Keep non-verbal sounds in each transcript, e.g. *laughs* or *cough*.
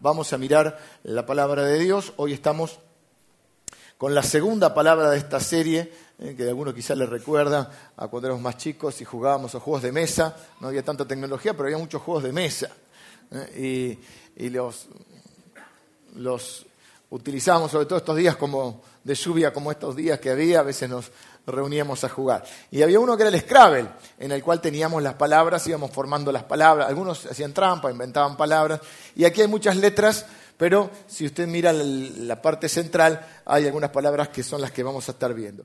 vamos a mirar la palabra de Dios. Hoy estamos con la segunda palabra de esta serie, eh, que de alguno quizás le recuerda a cuando éramos más chicos y jugábamos a juegos de mesa. No había tanta tecnología, pero había muchos juegos de mesa. Eh, y, los, los utilizamos sobre todo estos días como de lluvia, como estos días que había, a veces nos reuníamos a jugar. Y había uno que era el Scrabble, en el cual teníamos las palabras, íbamos formando las palabras, algunos hacían trampa, inventaban palabras, y aquí hay muchas letras, pero si usted mira la parte central, hay algunas palabras que son las que vamos a estar viendo.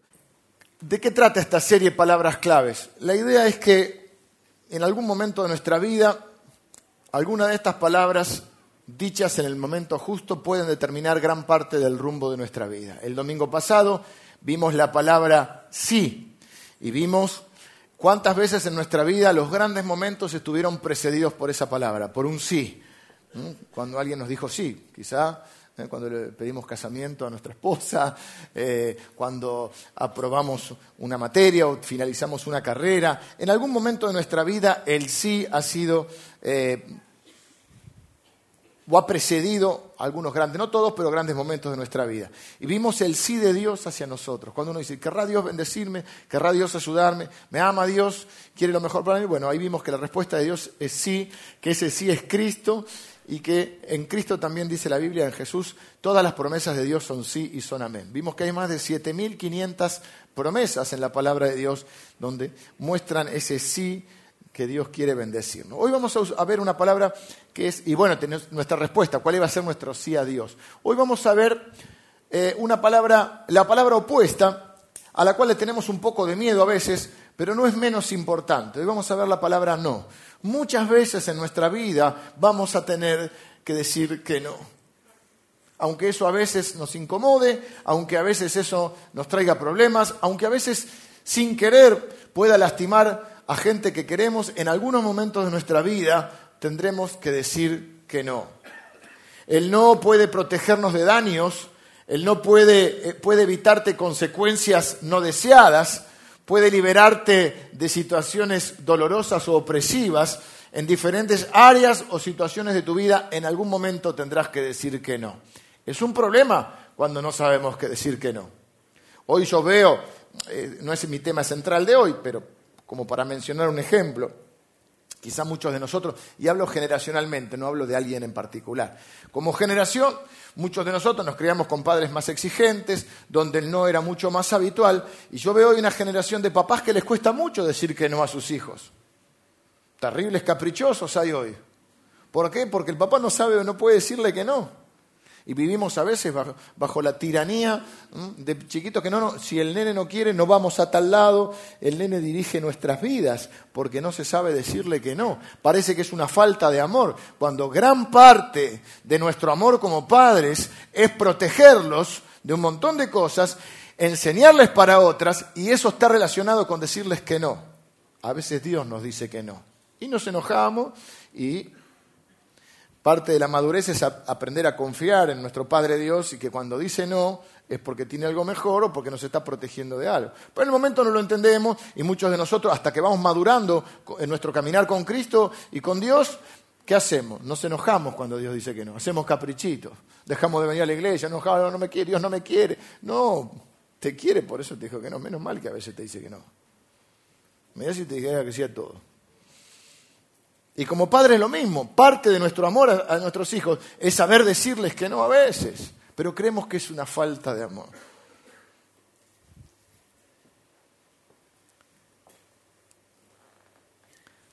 ¿De qué trata esta serie Palabras Claves? La idea es que en algún momento de nuestra vida, alguna de estas palabras dichas en el momento justo pueden determinar gran parte del rumbo de nuestra vida. El domingo pasado vimos la palabra sí y vimos cuántas veces en nuestra vida los grandes momentos estuvieron precedidos por esa palabra, por un sí. Cuando alguien nos dijo sí, quizá ¿eh? cuando le pedimos casamiento a nuestra esposa, *laughs* eh, cuando aprobamos una materia o finalizamos una carrera. En algún momento de nuestra vida el sí ha sido eh, o ha precedido algunos grandes, no todos, pero grandes momentos de nuestra vida. Y vimos el sí de Dios hacia nosotros. Cuando uno dice, ¿querrá Dios bendecirme? ¿Querrá Dios ayudarme? ¿Me ama Dios? ¿Quiere lo mejor para mí? Bueno, ahí vimos que la respuesta de Dios es sí, que ese sí es Cristo y que en Cristo también dice la Biblia, en Jesús, todas las promesas de Dios son sí y son amén. Vimos que hay más de 7.500 promesas en la palabra de Dios donde muestran ese sí que Dios quiere bendecirnos. Hoy vamos a ver una palabra que es, y bueno, nuestra respuesta, cuál iba a ser nuestro sí a Dios. Hoy vamos a ver eh, una palabra, la palabra opuesta, a la cual le tenemos un poco de miedo a veces, pero no es menos importante. Hoy vamos a ver la palabra no. Muchas veces en nuestra vida vamos a tener que decir que no. Aunque eso a veces nos incomode, aunque a veces eso nos traiga problemas, aunque a veces sin querer pueda lastimar a gente que queremos, en algunos momentos de nuestra vida tendremos que decir que no. El no puede protegernos de daños, el no puede, eh, puede evitarte consecuencias no deseadas, puede liberarte de situaciones dolorosas o opresivas en diferentes áreas o situaciones de tu vida, en algún momento tendrás que decir que no. Es un problema cuando no sabemos qué decir que no. Hoy yo veo, eh, no es mi tema central de hoy, pero como para mencionar un ejemplo, quizá muchos de nosotros, y hablo generacionalmente, no hablo de alguien en particular. Como generación, muchos de nosotros nos criamos con padres más exigentes, donde el no era mucho más habitual, y yo veo hoy una generación de papás que les cuesta mucho decir que no a sus hijos. Terribles caprichosos hay hoy. ¿Por qué? Porque el papá no sabe o no puede decirle que no. Y vivimos a veces bajo, la tiranía de chiquitos que no, no, si el nene no quiere, no vamos a tal lado. El nene dirige nuestras vidas porque no se sabe decirle que no. Parece que es una falta de amor, cuando gran parte de nuestro amor como padres es protegerlos de un montón de cosas, enseñarles para otras, y eso está relacionado con decirles que no. A veces Dios nos dice que no. Y nos enojamos y Parte de la madurez es aprender a confiar en nuestro Padre Dios y que cuando dice no es porque tiene algo mejor o porque nos está protegiendo de algo. Pero en el momento no lo entendemos y muchos de nosotros, hasta que vamos madurando en nuestro caminar con Cristo y con Dios, ¿qué hacemos? Nos enojamos cuando Dios dice que no, hacemos caprichitos, dejamos de venir a la iglesia, no, no me quiere, Dios no me quiere. No, te quiere, por eso te dijo que no. Menos mal que a veces te dice que no. Mira si te dijera que sí a todo. Y como padre es lo mismo, parte de nuestro amor a, nuestros hijos es saber decirles que no a veces, pero creemos que es una falta de amor.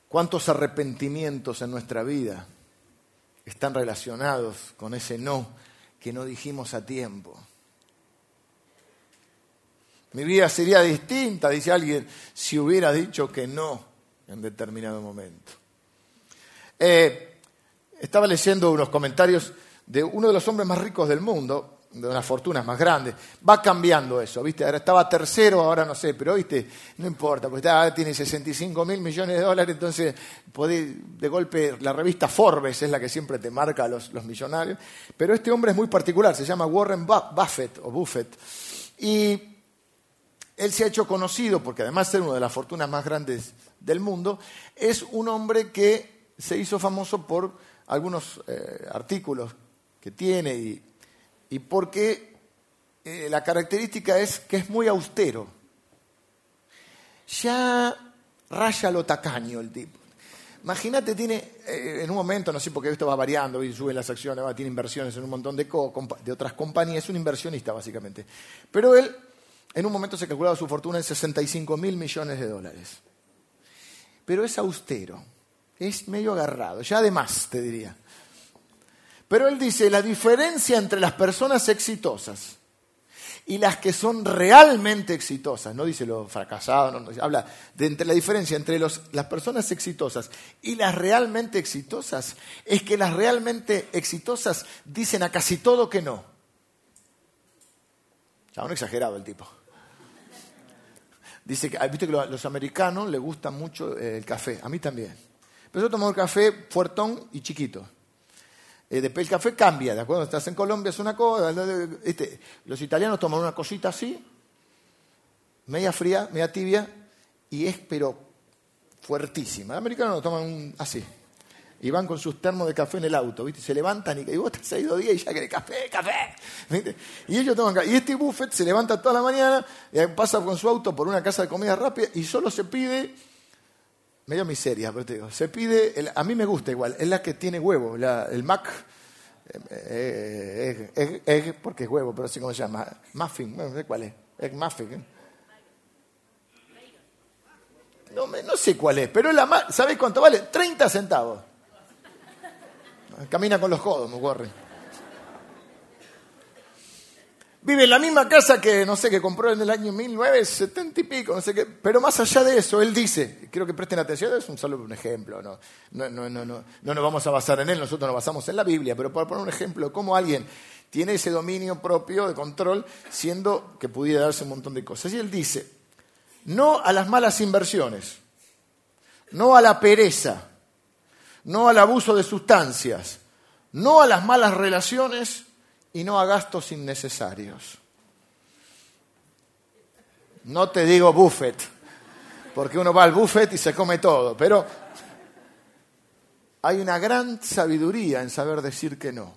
¿Cuántos arrepentimientos en nuestra vida están relacionados con ese no que no dijimos a tiempo? Mi vida sería distinta, dice alguien, si hubiera dicho que no en determinado momento. Eh, estaba leyendo unos comentarios de uno de los hombres más ricos del mundo, de unas fortunas más grandes. Va cambiando eso, ¿viste? Ahora estaba tercero, ahora no sé, pero ¿viste? No importa, porque ahora tiene 65 mil millones de dólares, entonces de golpe, la revista Forbes es la que siempre te marca a los, los millonarios. Pero este hombre es muy particular, se llama Warren Buffett o Buffett. Y él se ha hecho conocido, porque además de ser una de las fortunas más grandes del mundo, es un hombre que se hizo famoso por algunos eh, artículos que tiene y, y porque eh, la característica es que es muy austero. Ya raya lo tacaño el tipo. Imagínate, tiene eh, en un momento, no sé por qué esto va variando y suben las acciones, tiene inversiones en un montón de, de otras compañías, es un inversionista básicamente. Pero él, en un momento se calculaba su fortuna en 65 mil millones de dólares. Pero es austero, es medio agarrado, ya además te diría. Pero él dice, la diferencia entre las personas exitosas y las que son realmente exitosas, no dice lo fracasado, no, habla de entre la diferencia entre las personas exitosas y las realmente exitosas, es que las realmente exitosas dicen a casi todo que no. Ya, un exagerado el tipo. Dice que, viste que los americanos les gusta mucho eh, el café, a mí también. Pero yo tomo el café fuertón y chiquito. Eh, después el café cambia, ¿de acuerdo? Estás en Colombia es una cosa, los italianos toman una cosita así, media fría, media tibia, y es pero fuertísima. Los americanos lo toman así. Y van con sus termos de café en el auto, ¿viste? Se levantan y, y vos estás ahí dos días y ya querés café, café. Y ellos toman café. Y este buffet se levanta toda la mañana, y pasa con su auto por una casa de comida rápida y solo se pide medio miseria, pero te digo, se pide, a mí me gusta igual, es la que tiene huevo, el Mac, eh, eh porque es huevo, pero así como se llama, muffin, no sé cuál es, egg muffin. ¿eh? No, sé cuál es, pero es la ¿sabes cuánto vale? 30 centavos. Camina con los codos, me corre. Vive en la misma casa que, no sé, que compró en el año 1970 y pico, no sé qué. Pero más allá de eso, él dice, quiero que presten atención, es un solo un ejemplo, no, no, no, no, no, no nos vamos a basar en él, nosotros nos basamos en la Biblia, pero para poner un ejemplo, cómo alguien tiene ese dominio propio de control, siendo que pudiera darse un montón de cosas. Y él dice, no a las malas inversiones, no a la pereza, no al abuso de sustancias, no a las malas relaciones, y no a gastos innecesarios. No te digo buffet, porque uno va al buffet y se come todo, pero hay una gran sabiduría en saber decir que no.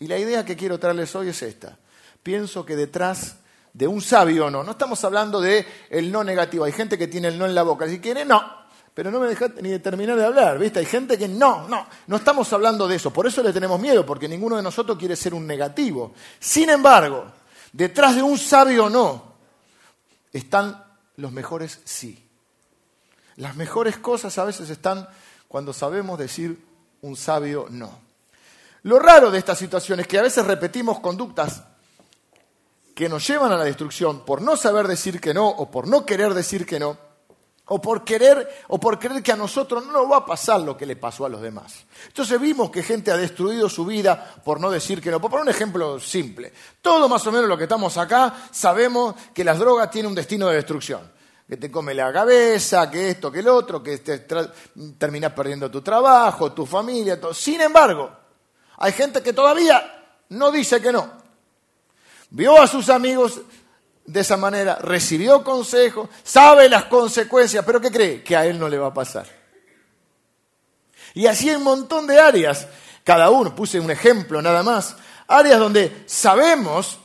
Y la idea que quiero traerles hoy es esta. Pienso que detrás de un sabio no, no estamos hablando de el no negativo. Hay gente que tiene el no en la boca. Si quiere, no pero no me dejaste ni de terminar de hablar, ¿viste? Hay gente que no, no, no estamos hablando de eso, por eso le tenemos miedo, porque ninguno de nosotros quiere ser un negativo. Sin embargo, detrás de un sabio no, están los mejores sí. Las mejores cosas a veces están cuando sabemos decir un sabio no. Lo raro de esta situación es que a veces repetimos conductas que nos llevan a la destrucción por no saber decir que no o por no querer decir que no o por querer o por creer que a nosotros no nos va a pasar lo que le pasó a los demás. Entonces vimos que gente ha destruido su vida por no decir que no. Por un ejemplo simple, todo más o menos lo que estamos acá sabemos que las drogas tienen un destino de destrucción. Que te come la cabeza, que esto, que el otro, que te terminas perdiendo tu trabajo, tu familia. Todo. Sin embargo, hay gente que todavía no dice que no. Vio a sus amigos de esa manera, recibió consejo, sabe las consecuencias, pero ¿qué cree? Que a él no le va a pasar. Y así hay un montón de áreas, cada uno, puse un ejemplo nada más, áreas donde sabemos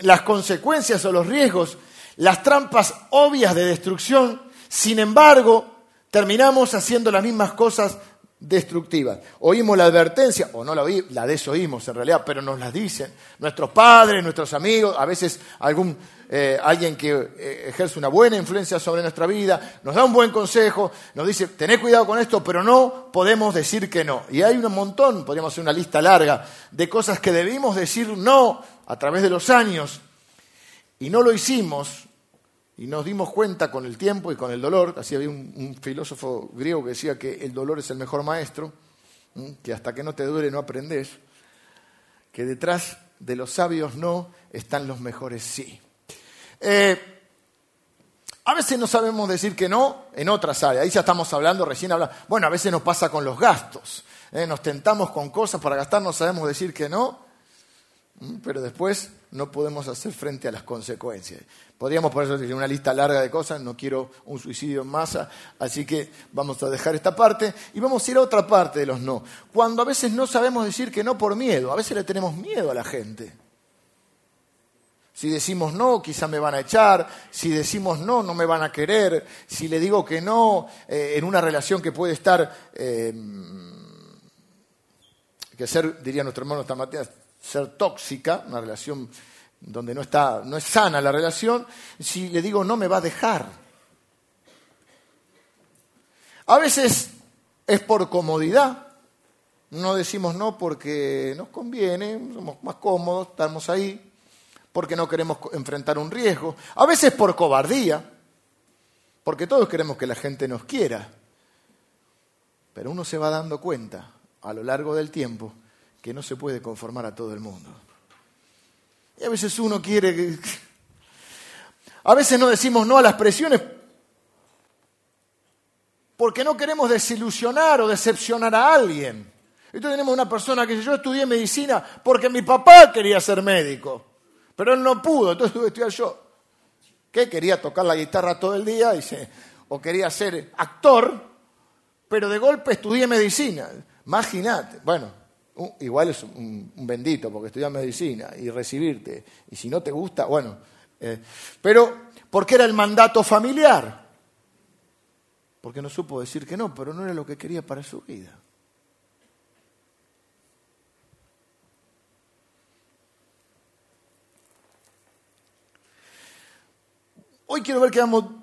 las consecuencias o los riesgos, las trampas obvias de destrucción, sin embargo, terminamos haciendo las mismas cosas destructivas. Oímos la advertencia, o no la oímos, la desoímos en realidad, pero nos las dicen nuestros padres, nuestros amigos, a veces algún, eh, alguien que eh, ejerce una buena influencia sobre nuestra vida, nos da un buen consejo, nos dice, tened cuidado con esto, pero no podemos decir que no. Y hay un montón, podríamos hacer una lista larga, de cosas que debimos decir no a través de los años, y no lo hicimos y nos dimos cuenta con el tiempo y con el dolor, así había un, filósofo griego que decía que el dolor es el mejor maestro, que hasta que no te duele no aprendes, que detrás de los sabios no están los mejores sí. Eh, a veces no sabemos decir que no en otras áreas, ahí ya estamos hablando, recién hablando, bueno, a veces nos pasa con los gastos, ¿eh? nos tentamos con cosas para gastar, no sabemos decir que no. Pero después no podemos hacer frente a las consecuencias. Podríamos por eso decir una lista larga de cosas, no quiero un suicidio en masa, así que vamos a dejar esta parte y vamos a ir a otra parte de los no. Cuando a veces no sabemos decir que no por miedo, a veces le tenemos miedo a la gente. Si decimos no, quizá me van a echar. Si decimos no, no me van a querer. Si le digo que no eh, en una relación que puede estar, eh, que ser, diría nuestro hermano Tamateas, ser tóxica, una relación donde no, está, no es sana la relación, si le digo no me va a dejar. A veces es por comodidad, no decimos no porque nos conviene, somos más cómodos, estamos ahí, porque no queremos enfrentar un riesgo, a veces por cobardía, porque todos queremos que la gente nos quiera, pero uno se va dando cuenta a lo largo del tiempo que no se puede conformar a todo el mundo. Y a veces uno quiere que... *laughs* A veces no decimos no a las presiones porque no queremos desilusionar o decepcionar a alguien. Entonces tenemos una persona que dice, yo estudié medicina porque mi papá quería ser médico, pero él no pudo, entonces tuve que estudiar yo. ¿Qué? Quería tocar la guitarra todo el día, o quería ser actor, pero de golpe estudié medicina. Imagínate. Bueno, igual es un, bendito porque estudias medicina y recibirte. Y si no te gusta, bueno. Eh, pero, ¿por qué era el mandato familiar? Porque no supo decir que no, pero no era lo que quería para su vida. Hoy quiero ver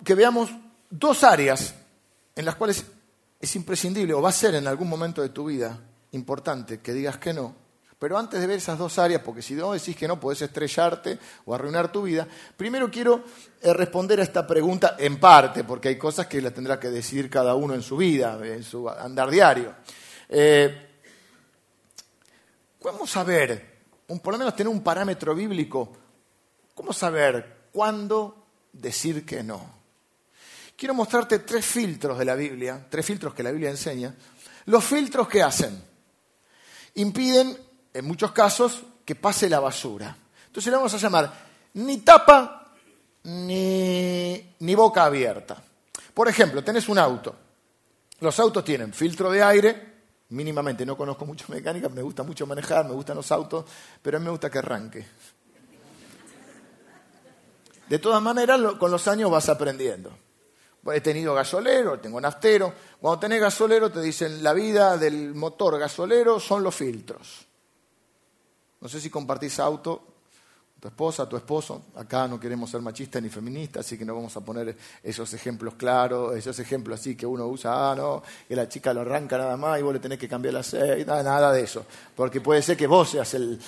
que veamos dos áreas en las cuales es imprescindible o va a ser en algún momento de tu vida importante que digas que no, pero antes de ver esas dos áreas, porque si no decís que no, podés estrellarte o arruinar tu vida, primero quiero eh, responder a esta pregunta en parte, porque hay cosas que las tendrá que decidir cada uno en su vida, en su andar diario. Eh, ¿Cómo saber, por lo menos tener un parámetro bíblico, cómo saber cuándo decir que no? Quiero mostrarte tres filtros de la Biblia, tres filtros que la Biblia enseña. Los filtros que hacen impiden, en muchos casos, que pase la basura. Entonces le vamos a llamar ni tapa ni, ni boca abierta. Por ejemplo, tenés un auto. Los autos tienen filtro de aire, mínimamente no conozco mucho mecánica, me gusta mucho manejar, me gustan los autos, pero a mí me gusta que arranque. De todas maneras, con los años vas aprendiendo. He tenido gasolero, tengo naftero. Cuando tenés gasolero te dicen la vida del motor gasolero son los filtros. No sé si compartís auto, tu esposa, tu esposo. Acá no queremos ser machistas ni feministas, así que no vamos a poner esos ejemplos claros, esos ejemplos así que uno usa, ah, no, que la chica lo arranca nada más y vos le tenés que cambiar la aceite, nada, de eso. Porque puede ser que vos seas el.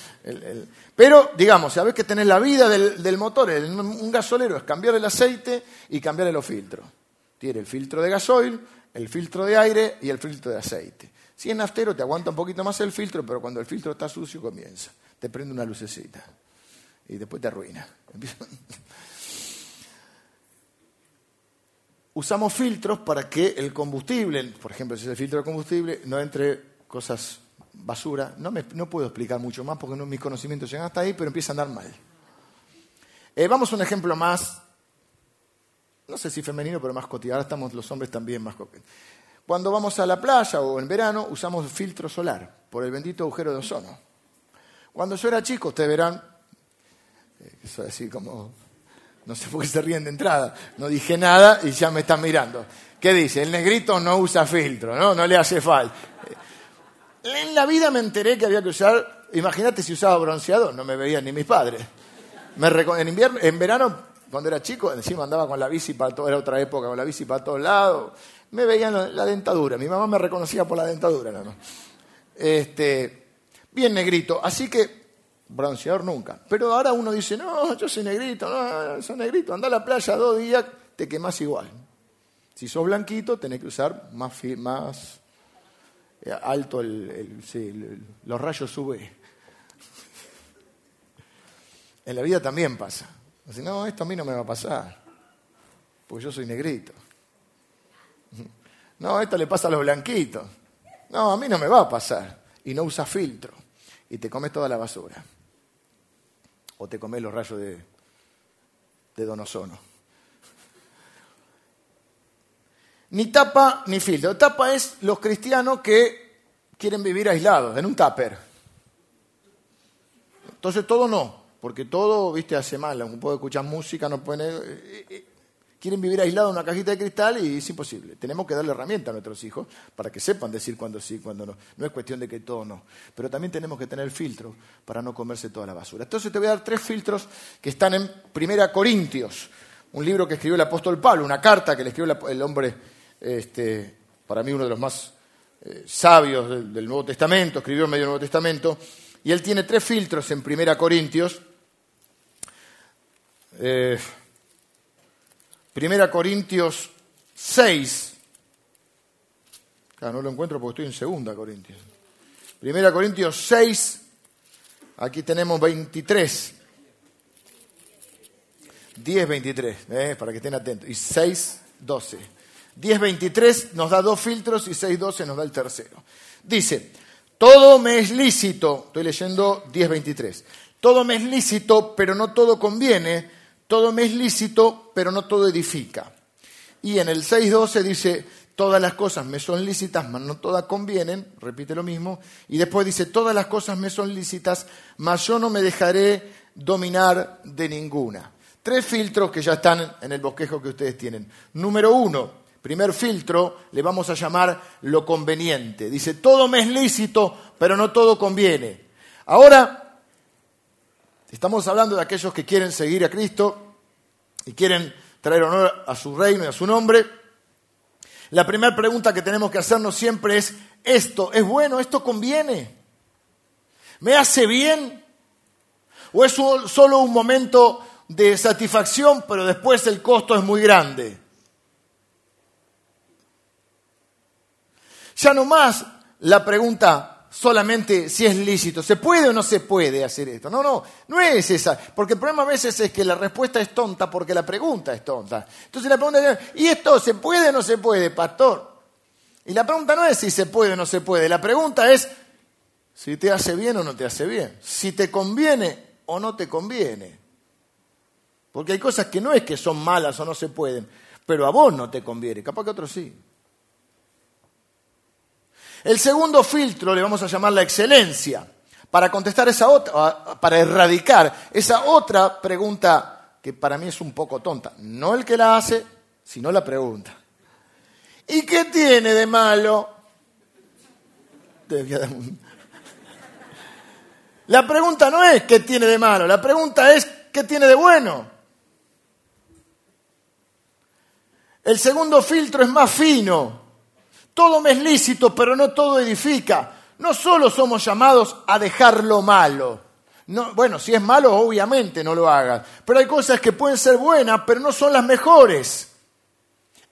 Pero, digamos, sabés que tenés la vida del, del motor, un gasolero es cambiar el aceite y cambiar los filtros. Tiene el filtro de gasoil, el filtro de aire y el filtro de aceite. Si es naftero te aguanta un poquito más el filtro, pero cuando el filtro está sucio comienza. Te prende una lucecita y después te arruina. *laughs* *laughs* Usamos filtros para que el combustible, por ejemplo, si es el filtro de combustible, no entre cosas basura. No, me, no puedo explicar mucho más porque mis conocimientos llegan hasta ahí, pero empieza a andar mal. Eh, vamos a un ejemplo más no sé si femenino, pero más cotidiano. Ahora estamos los hombres también más cotidianos. Cuando vamos a la playa o en verano usamos filtro solar por el bendito agujero de ozono. Cuando yo era chico, ustedes verán, eh, eso es así como, no sé por qué se ríen de entrada, no dije nada y ya me están mirando. ¿Qué dice? El negrito no usa filtro, ¿no? No le hace falta. En la vida me enteré que había que usar, imagínate si usaba bronceador, no me veían ni mis padres. en, invierno, en verano cuando era chico, encima andaba con la bici para todo, era otra época, con la bici para todos lados. Me veían la, dentadura, mi mamá me reconocía por la dentadura, ¿no? Este, bien negrito, así que bronceador nunca. Pero ahora uno dice, no, yo soy negrito, no, soy negrito, anda a la playa dos días, te quemas igual. Si sos blanquito, tenés que usar más, más eh, alto el, los rayos UV. En la vida también pasa. No, esto a mí no me va a pasar, porque yo soy negrito. *laughs* No, esto le pasa a los blanquitos. No, a mí no me va a pasar. Y no usa filtro. Y te comes toda la basura. o te comes los rayos de, de Donosono. Ni tapa ni filtro. Tapa es los cristianos que quieren vivir aislados, en un tupper. Entonces todo no, porque todo, viste, hace mal. No puede escuchar música, no puede... Eh, eh, quieren vivir aislados en una cajita de cristal y es imposible. Tenemos que darle herramientas a nuestros hijos para que sepan decir cuándo sí, cuándo no. No es cuestión de que todo no. Pero también tenemos que tener filtro para no comerse toda la basura. Entonces te voy a dar tres filtros que están en Primera Corintios, un libro que escribió el apóstol Pablo, una carta que le escribió el hombre, este, para mí uno de los más eh, sabios del, Nuevo Testamento, escribió en medio del Nuevo Testamento, y él tiene tres filtros en Primera Corintios. Eh, Primera Corintios 6. Claro, no lo encuentro porque estoy en Segunda Corintios. Primera Corintios 6. Aquí tenemos 23. 10, 23, eh, para que estén atentos. Y 6, 12. 10, 23 nos da dos filtros y 6, 12 nos da el tercero. Dice, todo me es lícito, estoy leyendo 10, 23. Todo me es lícito, pero no todo conviene todo me es lícito, pero no todo edifica. Y en el 6.12 dice, todas las cosas me son lícitas, mas no todas convienen, repite lo mismo, y después dice, todas las cosas me son lícitas, mas yo no me dejaré dominar de ninguna. Tres filtros que ya están en el bosquejo que ustedes tienen. Número uno, primer filtro, le vamos a llamar lo conveniente. Dice, todo me es lícito, pero no todo conviene. Ahora, estamos hablando de aquellos que quieren seguir a Cristo, y quieren traer honor a su reino y a su nombre, la primera pregunta que tenemos que hacernos siempre es, ¿esto es bueno? ¿Esto conviene? ¿Me hace bien? ¿O es solo un momento de satisfacción, pero después el costo es muy grande? Ya no más la pregunta, solamente si es lícito. ¿Se puede o no se puede hacer esto? No, no, no es esa. Porque el problema a veces es que la respuesta es tonta porque la pregunta es tonta. Entonces la pregunta es, ¿y esto se puede o no se puede, pastor? Y la pregunta no es si se puede o no se puede. La pregunta es si te hace bien o no te hace bien. Si te conviene o no te conviene. Porque hay cosas que no es que son malas o no se pueden, pero a vos no te conviene. Capaz que a otros sí. El segundo filtro le vamos a llamar la excelencia, para contestar esa otra, para erradicar esa otra pregunta que para mí es un poco tonta. No el que la hace, sino la pregunta. ¿Y qué tiene de malo? La pregunta no es qué tiene de malo, la pregunta es qué tiene de bueno. El segundo filtro es más fino. Todo me es lícito, pero no todo edifica. No solo somos llamados a dejar lo malo. bueno, si es malo, obviamente no lo hagas. Pero hay cosas que pueden ser buenas, pero no son las mejores.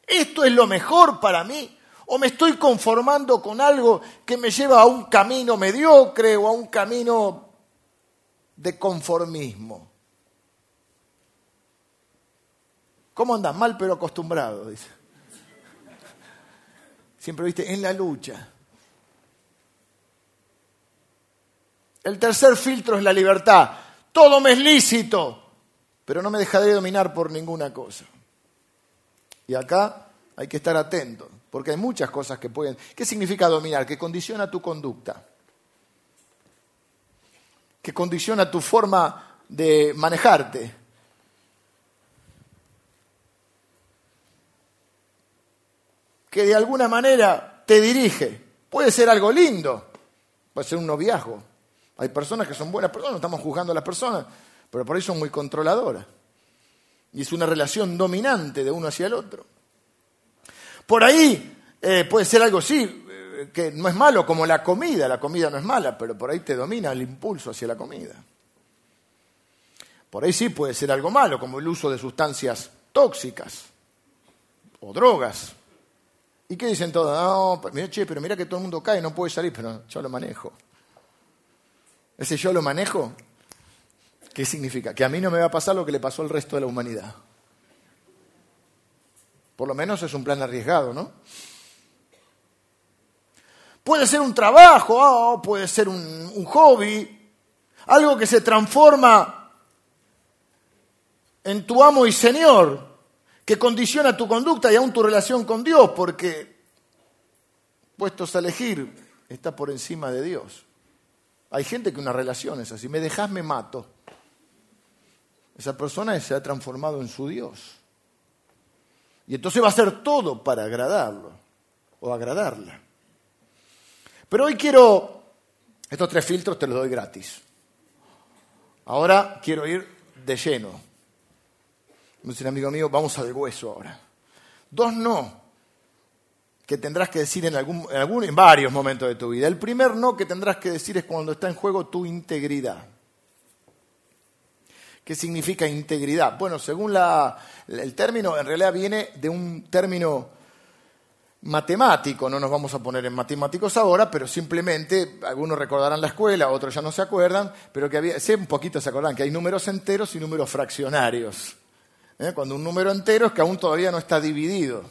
¿Esto es lo mejor para mí? ¿O me estoy conformando con algo que me lleva a un camino mediocre o a un camino de conformismo? ¿Cómo andas? Mal pero acostumbrado, dice. Siempre viste, en la lucha. El tercer filtro es la libertad. Todo me es lícito, pero no me dejaré dominar por ninguna cosa. Y acá hay que estar atento, porque hay muchas cosas que pueden... ¿Qué significa dominar? Que condiciona tu conducta, que condiciona tu forma de manejarte. Que de alguna manera te dirige. Puede ser algo lindo, puede ser un noviazgo. Hay personas que son buenas personas, no estamos juzgando a las personas, pero por ahí son muy controladoras. Y es una relación dominante de uno hacia el otro. Por ahí eh, puede ser algo, sí, eh, que no es malo, como la comida. La comida no es mala, pero por ahí te domina el impulso hacia la comida. Por ahí sí puede ser algo malo, como el uso de sustancias tóxicas o drogas. ¿Y qué dicen todos? No, mira, che, pero mira que todo el mundo cae, no puede salir, pero yo lo manejo. Ese yo lo manejo, ¿qué significa? Que a mí no me va a pasar lo que le pasó al resto de la humanidad. Por lo menos es un plan arriesgado, ¿no? Puede ser un trabajo, oh, puede ser un, un hobby, algo que se transforma en tu amo y Señor, que condiciona tu conducta y aún tu relación con Dios, porque puestos a elegir, está por encima de Dios. Hay gente que una relación es así, me dejas, me mato. Esa persona se ha transformado en su Dios. Y entonces va a hacer todo para agradarlo o agradarla. Pero hoy quiero, estos tres filtros te los doy gratis. Ahora quiero ir de lleno. Me dice un amigo mío, vamos al hueso ahora. Dos no, que tendrás que decir en, algún, en, algún, en varios momentos de tu vida. El primer no que tendrás que decir es cuando está en juego tu integridad. ¿Qué significa integridad? Bueno, según la, el término, en realidad viene de un término matemático, no nos vamos a poner en matemáticos ahora, pero simplemente, algunos recordarán la escuela, otros ya no se acuerdan, pero que había, sí, un poquito se acuerdan, que hay números enteros y números fraccionarios. ¿Eh? Cuando un número entero es que aún todavía no está dividido.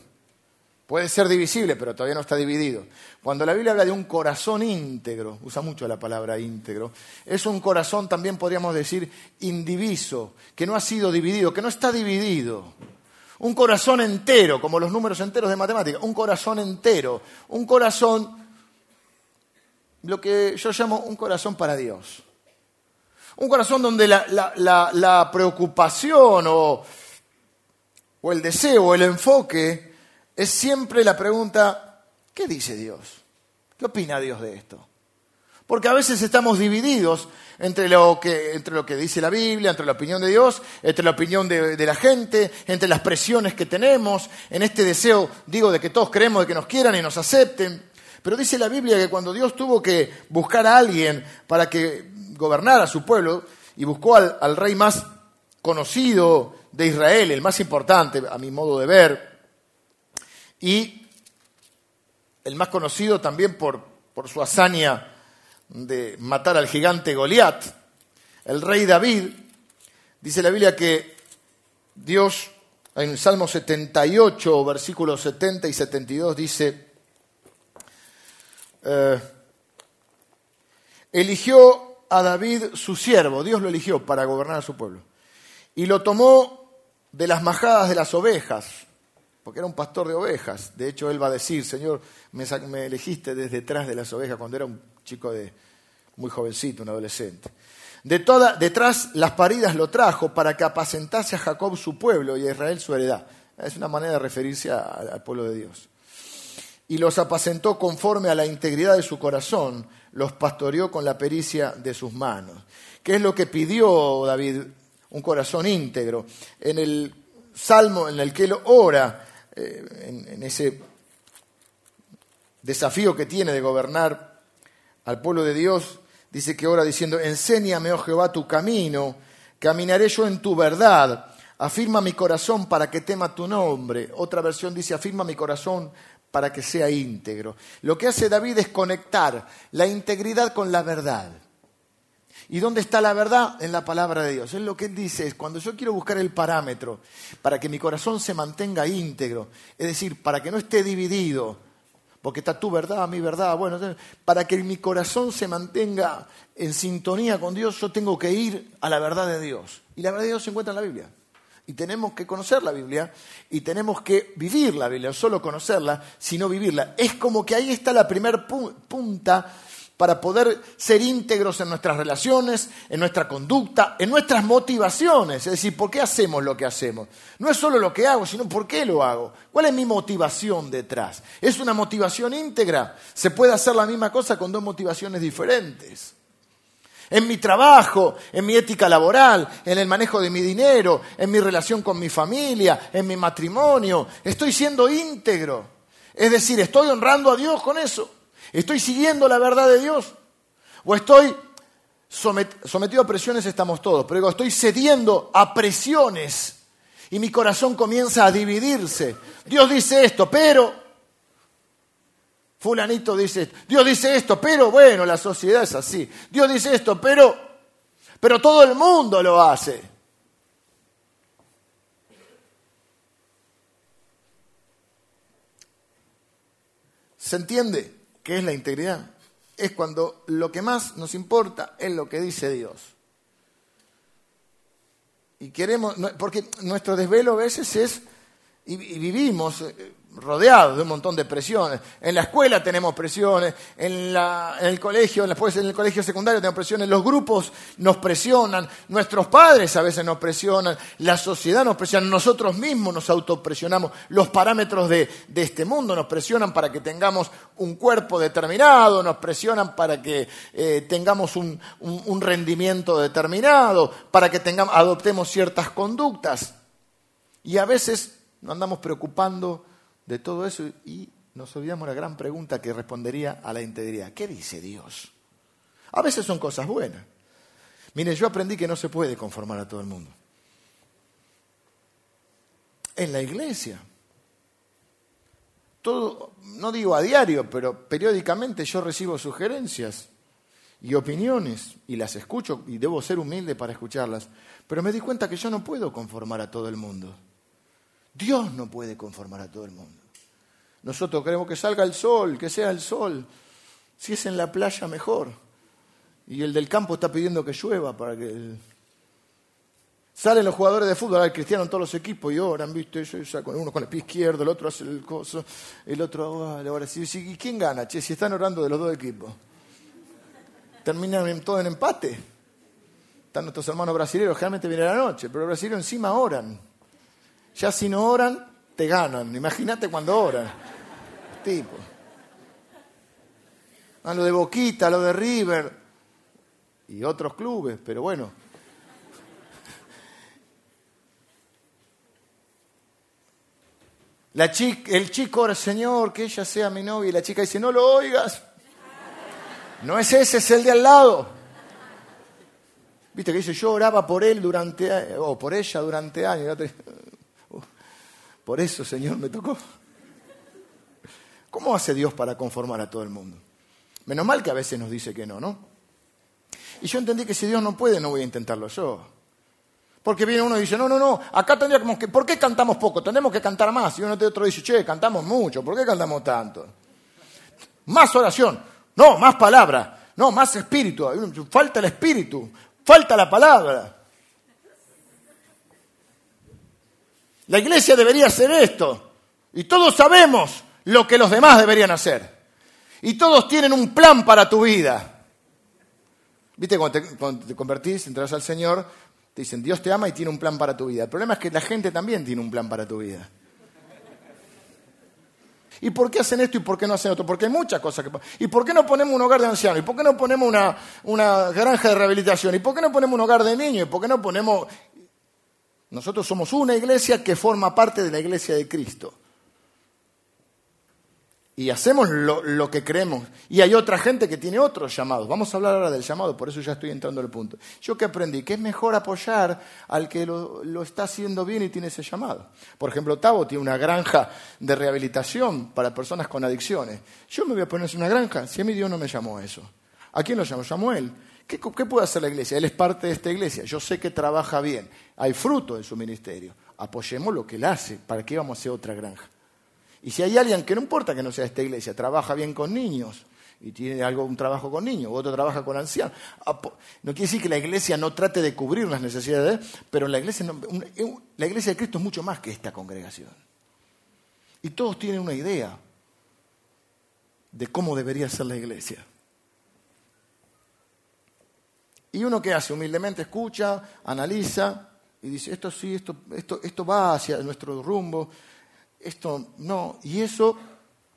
Puede ser divisible, pero todavía no está dividido. Cuando la Biblia habla de un corazón íntegro, usa mucho la palabra íntegro, es un corazón también podríamos decir indiviso, que no ha sido dividido, que no está dividido. Un corazón entero, como los números enteros de matemáticas, un corazón entero, un corazón, lo que yo llamo un corazón para Dios. Un corazón donde la, preocupación o, o el deseo o el enfoque es siempre la pregunta, ¿qué dice Dios? ¿Qué opina Dios de esto? Porque a veces estamos divididos entre lo, que, dice la Biblia, entre la opinión de Dios, entre la opinión de, de, la gente, entre las presiones que tenemos, en este deseo, digo, de que todos creemos de que nos quieran y nos acepten. Pero dice la Biblia que cuando Dios tuvo que buscar a alguien para que gobernara a su pueblo, y buscó al, al rey más conocido de Israel, el más importante a mi modo de ver, y el más conocido también por, su hazaña de matar al gigante Goliat, el rey David, dice la Biblia que Dios, en Salmo 78, versículos 70 y 72, dice, eh, eligió a David su siervo, Dios lo eligió para gobernar a su pueblo, y lo tomó de las majadas de las ovejas, porque era un pastor de ovejas. De hecho, él va a decir, Señor, me, elegiste desde detrás de las ovejas cuando era un chico de muy jovencito, un adolescente. De toda, detrás las paridas lo trajo para que apacentase a Jacob su pueblo y a Israel su heredad. Es una manera de referirse al pueblo de Dios. Y los apacentó conforme a la integridad de su corazón, los pastoreó con la pericia de sus manos. ¿Qué es lo que pidió David? Un corazón íntegro. En el salmo en el que él ora, eh, en, en ese desafío que tiene de gobernar al pueblo de Dios, dice que ora diciendo, enséñame, oh Jehová, tu camino, caminaré yo en tu verdad, afirma mi corazón para que tema tu nombre. Otra versión dice, afirma mi corazón para que sea íntegro. Lo que hace David es conectar la integridad con la verdad. ¿Y dónde está la verdad? En la palabra de Dios. Es lo que él dice, es cuando yo quiero buscar el parámetro para que mi corazón se mantenga íntegro, es decir, para que no esté dividido, porque está tu verdad, mi verdad. Bueno, para que mi corazón se mantenga en sintonía con Dios, yo tengo que ir a la verdad de Dios. Y la verdad de Dios se encuentra en la Biblia. Y tenemos que conocer la Biblia y tenemos que vivir la Biblia, no solo conocerla, sino vivirla. Es como que ahí está la primer punta para poder ser íntegros en nuestras relaciones, en nuestra conducta, en nuestras motivaciones. Es decir, ¿por qué hacemos lo que hacemos? No es solo lo que hago, sino por qué lo hago. ¿Cuál es mi motivación detrás? ¿Es una motivación íntegra? ¿Se puede hacer la misma cosa con dos motivaciones diferentes? En mi trabajo, en mi ética laboral, en el manejo de mi dinero, en mi relación con mi familia, en mi matrimonio. Estoy siendo íntegro. Es decir, estoy honrando a Dios con eso. ¿Estoy siguiendo la verdad de Dios? ¿O estoy sometido a presiones? Estamos todos, pero digo, estoy cediendo a presiones y mi corazón comienza a dividirse. Dios dice esto, pero... Fulanito dice, Dios dice esto, pero bueno, la sociedad es así. Dios dice esto, pero, pero todo el mundo lo hace. ¿Se entiende? ¿Qué es la integridad? Es cuando lo que más nos importa es lo que dice Dios. y queremos, porque nuestro desvelo a veces es, y, vivimos eh, rodeados de un montón de presiones. En la escuela tenemos presiones, en, el colegio, después en el colegio secundario tenemos presiones, los grupos nos presionan, nuestros padres a veces nos presionan, la sociedad nos presiona, nosotros mismos nos autopresionamos, los parámetros de, este mundo nos presionan para que tengamos un cuerpo determinado, nos presionan para que eh, tengamos un, un, rendimiento determinado, para que tengamos, adoptemos ciertas conductas. Y a veces nos andamos preocupando de todo eso y nos olvidamos la gran pregunta que respondería a la integridad. ¿Qué dice Dios? A veces son cosas buenas. Mire, yo aprendí que no se puede conformar a todo el mundo. En la iglesia. Todo, no digo a diario, pero periódicamente yo recibo sugerencias y opiniones y las escucho y debo ser humilde para escucharlas. Pero me di cuenta que yo no puedo conformar a todo el mundo. Dios no puede conformar a todo el mundo. Nosotros queremos que salga el sol, que sea el sol. Si es en la playa, mejor. Y el del campo está pidiendo que llueva para que... Salen los jugadores de fútbol, el cristiano en todos los equipos y oran, ¿viste? Uno con el pie izquierdo, el otro hace el coso, el otro ahora sí. ¿Y quién gana, che? Si están orando de los dos equipos. Terminan todo en empate. Están nuestros hermanos brasileños, generalmente vienen a la noche, pero los brasileños encima oran. Ya si no oran, te ganan. Imagínate cuando oran. Tipo. A lo de Boquita, lo de River y otros clubes, pero bueno. La chica, el chico ora, Señor, que ella sea mi novia, y la chica dice, no lo oigas. No es ese, es el de al lado. Viste que dice, yo oraba por él durante, o por ella durante años. Por eso, Señor, me tocó. ¿Cómo hace Dios para conformar a todo el mundo? Menos mal que a veces nos dice que no, ¿no? Y yo entendí que si Dios no puede, no voy a intentarlo yo. Porque viene uno y dice, no, no, no, acá tendríamos que, ¿por qué cantamos poco? Tenemos que cantar más. Y uno de otro dice, che, cantamos mucho, ¿por qué cantamos tanto? Más oración, no, más palabra, no, más espíritu. Falta el espíritu, falta la palabra. La iglesia debería hacer esto. Y todos sabemos lo que los demás deberían hacer. Y todos tienen un plan para tu vida. ¿Viste? Cuando te, convertís, entras al Señor, te dicen, Dios te ama y tiene un plan para tu vida. El problema es que la gente también tiene un plan para tu vida. ¿Y por qué hacen esto y por qué no hacen otro? Porque hay muchas cosas que ¿Y por qué no ponemos un hogar de ancianos? ¿Y por qué no ponemos una, una granja de rehabilitación? ¿Y por qué no ponemos un hogar de niños? ¿Y por qué no ponemos nosotros somos una iglesia que forma parte de la iglesia de Cristo. Y hacemos lo, que creemos. Y hay otra gente que tiene otros llamados. Vamos a hablar ahora del llamado, por eso ya estoy entrando al punto. Yo que aprendí que es mejor apoyar al que lo, está haciendo bien y tiene ese llamado. Por ejemplo, Tavo tiene una granja de rehabilitación para personas con adicciones. Yo me voy a poner en una granja si a mí Dios no me llamó a eso. ¿A quién lo llamó? Llamó él. ¿Qué, puede hacer la iglesia? Él es parte de esta iglesia. Yo sé que trabaja bien. Hay fruto en su ministerio. Apoyemos lo que él hace. ¿Para qué vamos a hacer otra granja? Y si hay alguien que no importa que no sea esta iglesia, trabaja bien con niños y tiene algo, un trabajo con niños, otro trabaja con ancianos. No quiere decir que la iglesia no trate de cubrir las necesidades, pero la iglesia, la iglesia de Cristo es mucho más que esta congregación. Y todos tienen una idea de cómo debería ser la iglesia. Y uno que hace humildemente escucha, analiza y dice, esto sí, esto, esto, esto va hacia nuestro rumbo, esto no. Y eso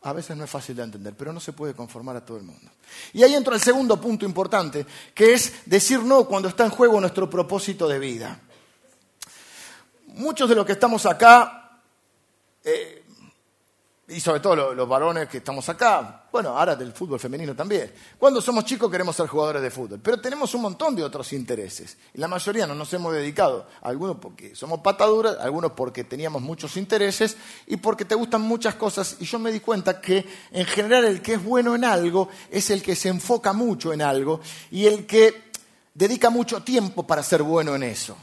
a veces no es fácil de entender, pero no se puede conformar a todo el mundo. Y ahí entra el segundo punto importante, que es decir no cuando está en juego nuestro propósito de vida. Muchos de los que estamos acá eh, y sobre todo los, varones que estamos acá, bueno, ahora del fútbol femenino también. Cuando somos chicos queremos ser jugadores de fútbol, pero tenemos un montón de otros intereses. Y la mayoría no nos hemos dedicado, algunos porque somos pataduras, algunos porque teníamos muchos intereses y porque te gustan muchas cosas. Y yo me di cuenta que en general el que es bueno en algo es el que se enfoca mucho en algo y el que dedica mucho tiempo para ser bueno en eso.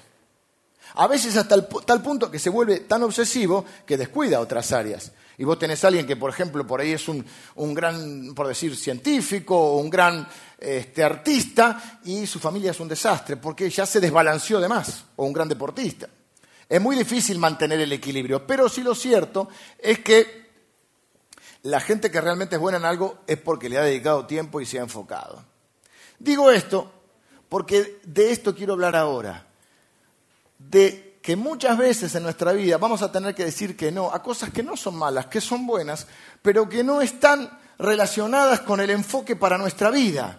A veces hasta tal punto que se vuelve tan obsesivo que descuida otras áreas. Y vos tenés a alguien que, por ejemplo, por ahí es un, gran, por decir, científico o un gran este, artista y su familia es un desastre porque ya se desbalanceó de más, o un gran deportista. Es muy difícil mantener el equilibrio, pero sí lo cierto es que la gente que realmente es buena en algo es porque le ha dedicado tiempo y se ha enfocado. Digo esto porque de esto quiero hablar ahora, de que muchas veces en nuestra vida vamos a tener que decir que no a cosas que no son malas, que son buenas, pero que no están relacionadas con el enfoque para nuestra vida.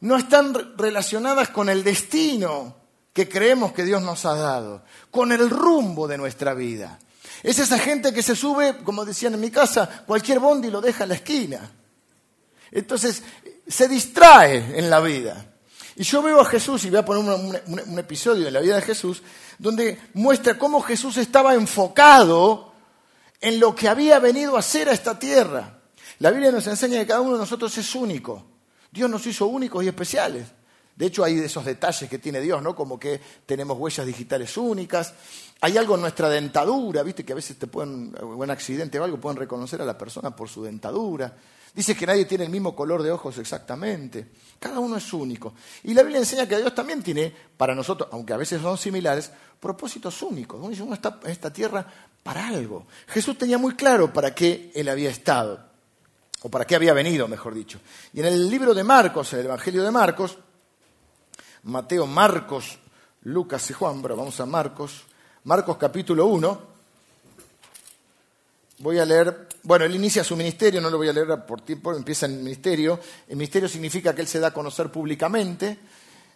No están relacionadas con el destino que creemos que Dios nos ha dado, con el rumbo de nuestra vida. Es esa gente que se sube, como decían en mi casa, cualquier bondi lo deja en la esquina. Entonces, se distrae en la vida. Y yo veo a Jesús, y voy a poner un, episodio de la vida de Jesús, donde muestra cómo Jesús estaba enfocado en lo que había venido a hacer a esta tierra. La Biblia nos enseña que cada uno de nosotros es único. Dios nos hizo únicos y especiales. De hecho, hay esos detalles que tiene Dios, ¿no? Como que tenemos huellas digitales únicas. Hay algo en nuestra dentadura, ¿viste? Que a veces te pueden, un accidente o algo, pueden reconocer a la persona por su dentadura. Dice que nadie tiene el mismo color de ojos exactamente. Cada uno es único. Y la Biblia enseña que Dios también tiene, para nosotros, aunque a veces son similares, propósitos únicos. Uno está en esta tierra para algo. Jesús tenía muy claro para qué él había estado, o para qué había venido, mejor dicho. Y en el libro de Marcos, en el Evangelio de Marcos, Mateo, Marcos, Lucas y Juan, pero vamos a Marcos, Marcos capítulo 1. Voy a leer, bueno, él inicia su ministerio, no lo voy a leer por tiempo, empieza en el ministerio. El ministerio significa que él se da a conocer públicamente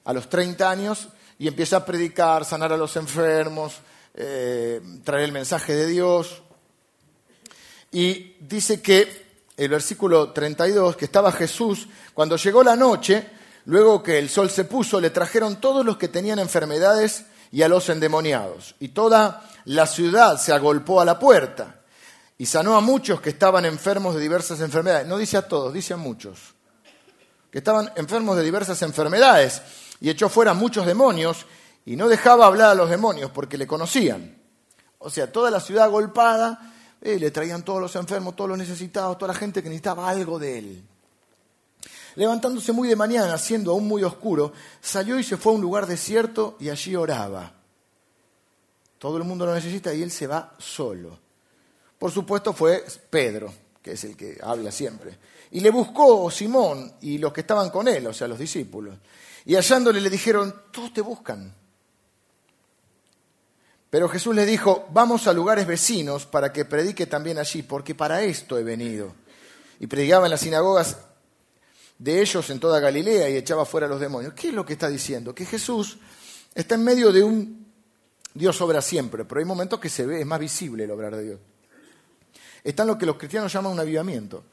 a los 30 años y empieza a predicar, sanar a los enfermos, eh, traer el mensaje de Dios. Y dice que el versículo 32, que estaba Jesús, cuando llegó la noche, luego que el sol se puso, le trajeron todos los que tenían enfermedades y a los endemoniados. Y toda la ciudad se agolpó a la puerta y sanó a muchos que estaban enfermos de diversas enfermedades. No dice a todos, dice a muchos. Que estaban enfermos de diversas enfermedades. Y echó fuera muchos demonios y no dejaba hablar a los demonios porque le conocían. O sea, toda la ciudad agolpada, eh, le traían todos los enfermos, todos los necesitados, toda la gente que necesitaba algo de él. Levantándose muy de mañana, siendo aún muy oscuro, salió y se fue a un lugar desierto y allí oraba. Todo el mundo lo necesita y él se va solo. Por supuesto fue Pedro, que es el que habla siempre. Y le buscó Simón y los que estaban con él, o sea, los discípulos. Y hallándole le dijeron, todos te buscan. Pero Jesús le dijo, vamos a lugares vecinos para que predique también allí, porque para esto he venido. Y predicaba en las sinagogas de ellos en toda Galilea y echaba fuera a los demonios. ¿Qué es lo que está diciendo? Que Jesús está en medio de un Dios obra siempre, pero hay momentos que se ve, es más visible el obrar de Dios está en lo que los cristianos llaman un avivamiento.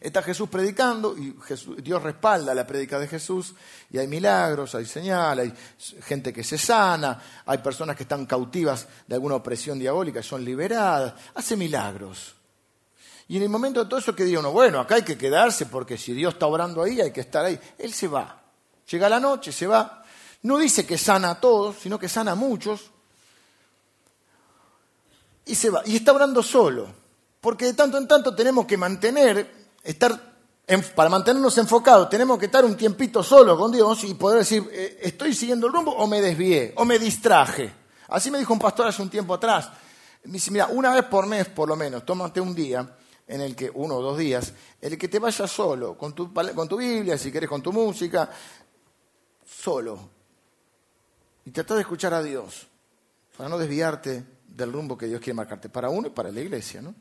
Está Jesús predicando y Dios respalda la prédica de Jesús y hay milagros, hay señales, hay gente que se sana, hay personas que están cautivas de alguna opresión diabólica y son liberadas, hace milagros. Y en el momento de todo eso que diga uno, bueno, acá hay que quedarse porque si Dios está obrando ahí hay que estar ahí. Él se va. Llega la noche, se va. No dice que sana a todos, sino que sana a muchos. Y se va. Y está orando solo. Porque de tanto en tanto tenemos que mantener, estar, para mantenernos enfocados, tenemos que estar un tiempito solo con Dios y poder decir, eh, estoy siguiendo el rumbo o me desvié, o me distraje. Así me dijo un pastor hace un tiempo atrás. Me dice, mira, una vez por mes por lo menos, tómate un día en el que, uno o dos días, en el que te vayas solo, con tu, con tu Biblia, si quieres con tu música, solo. Y trata de escuchar a Dios, para no desviarte del rumbo que Dios quiere marcarte, para uno y para la iglesia, ¿no?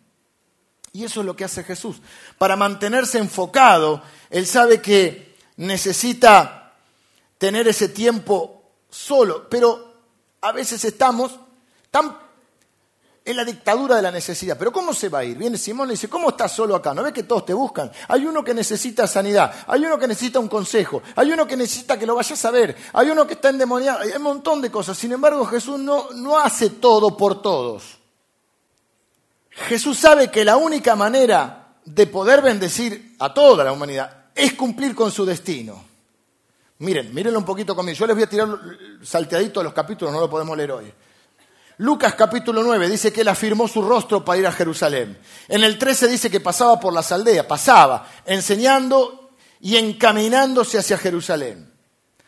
Y eso es lo que hace Jesús. Para mantenerse enfocado, Él sabe que necesita tener ese tiempo solo, pero a veces estamos tan en la dictadura de la necesidad. Pero ¿cómo se va a ir? Viene Simón y dice, ¿cómo estás solo acá? ¿No ves que todos te buscan? Hay uno que necesita sanidad, hay uno que necesita un consejo, hay uno que necesita que lo vayas a ver, hay uno que está endemoniado, hay un montón de cosas. Sin embargo, Jesús no, no hace todo por todos. Jesús sabe que la única manera de poder bendecir a toda la humanidad es cumplir con su destino. Miren, mírenlo un poquito conmigo. Yo les voy a tirar salteadito los capítulos, no lo podemos leer hoy. Lucas capítulo 9 dice que él afirmó su rostro para ir a Jerusalén. En el 13 dice que pasaba por las aldeas, pasaba enseñando y encaminándose hacia Jerusalén.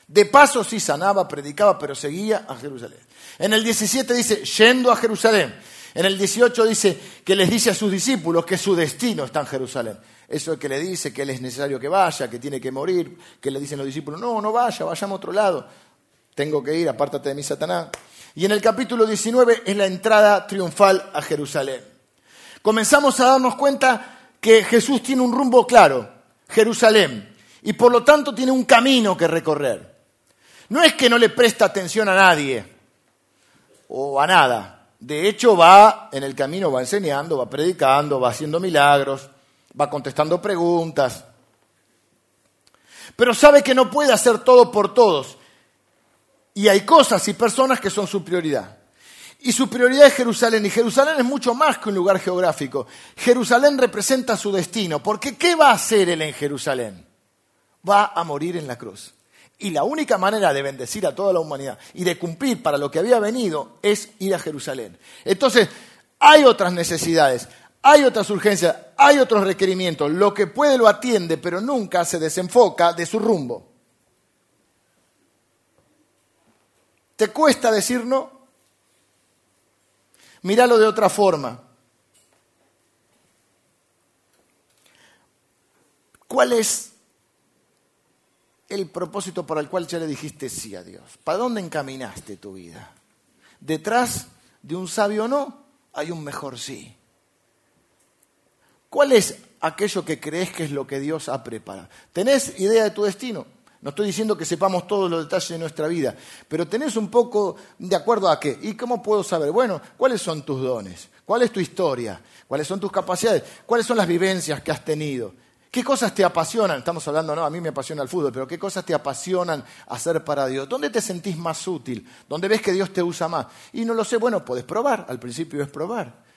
De paso sí sanaba, predicaba, pero seguía a Jerusalén. En el 17 dice, yendo a Jerusalén. En el 18 dice que les dice a sus discípulos que su destino está en Jerusalén. Eso es que le dice que él es necesario que vaya, que tiene que morir, que le dicen los discípulos, no, no vaya, vayamos a otro lado. Tengo que ir, apártate de mí, Satanás. Y en el capítulo 19 es la entrada triunfal a Jerusalén. Comenzamos a darnos cuenta que Jesús tiene un rumbo claro, Jerusalén, y por lo tanto tiene un camino que recorrer. No es que no le presta atención a nadie o a nada. De hecho, va en el camino, va enseñando, va predicando, va haciendo milagros, va contestando preguntas. Pero sabe que no puede hacer todo por todos. Y hay cosas y personas que son su prioridad. Y su prioridad es Jerusalén. Y Jerusalén es mucho más que un lugar geográfico. Jerusalén representa su destino. Porque ¿qué va a hacer él en Jerusalén? Va a morir en la cruz. Y la única manera de bendecir a toda la humanidad y de cumplir para lo que había venido es ir a Jerusalén. Entonces, hay otras necesidades, hay otras urgencias, hay otros requerimientos. Lo que puede lo atiende, pero nunca se desenfoca de su rumbo. ¿Te cuesta decir no? Míralo de otra forma. ¿Cuál es el propósito para el cual ya le dijiste sí a Dios? ¿Para dónde encaminaste tu vida? Detrás de un sabio no hay un mejor sí. ¿Cuál es aquello que crees que es lo que Dios ha preparado? ¿Tenés idea de tu destino? No estoy diciendo que sepamos todos los detalles de nuestra vida, pero tenés un poco de acuerdo a qué. ¿Y cómo puedo saber? Bueno, ¿cuáles son tus dones? ¿Cuál es tu historia? ¿Cuáles son tus capacidades? ¿Cuáles son las vivencias que has tenido? ¿Qué cosas te apasionan? Estamos hablando, no, a mí me apasiona el fútbol, pero ¿qué cosas te apasionan hacer para Dios? ¿Dónde te sentís más útil? ¿Dónde ves que Dios te usa más? Y no lo sé, bueno, puedes probar, al principio es probar.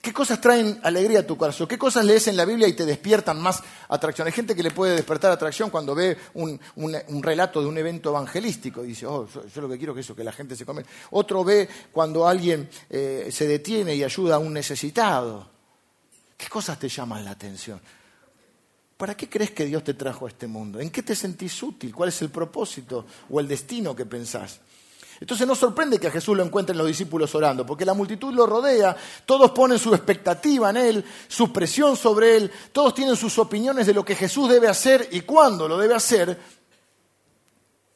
¿Qué cosas traen alegría a tu corazón? ¿Qué cosas lees en la Biblia y te despiertan más atracción? Hay gente que le puede despertar atracción cuando ve un, relato de un evento evangelístico y dice, oh, yo, lo que quiero es eso, que la gente se come. Otro ve cuando alguien eh, se detiene y ayuda a un necesitado. ¿Qué cosas te llaman la atención? ¿Para qué crees que Dios te trajo a este mundo? ¿En qué te sentís útil? ¿Cuál es el propósito o el destino que pensás? Entonces no sorprende que a Jesús lo encuentren los discípulos orando, porque la multitud lo rodea, todos ponen su expectativa en Él, su presión sobre Él, todos tienen sus opiniones de lo que Jesús debe hacer y cuándo lo debe hacer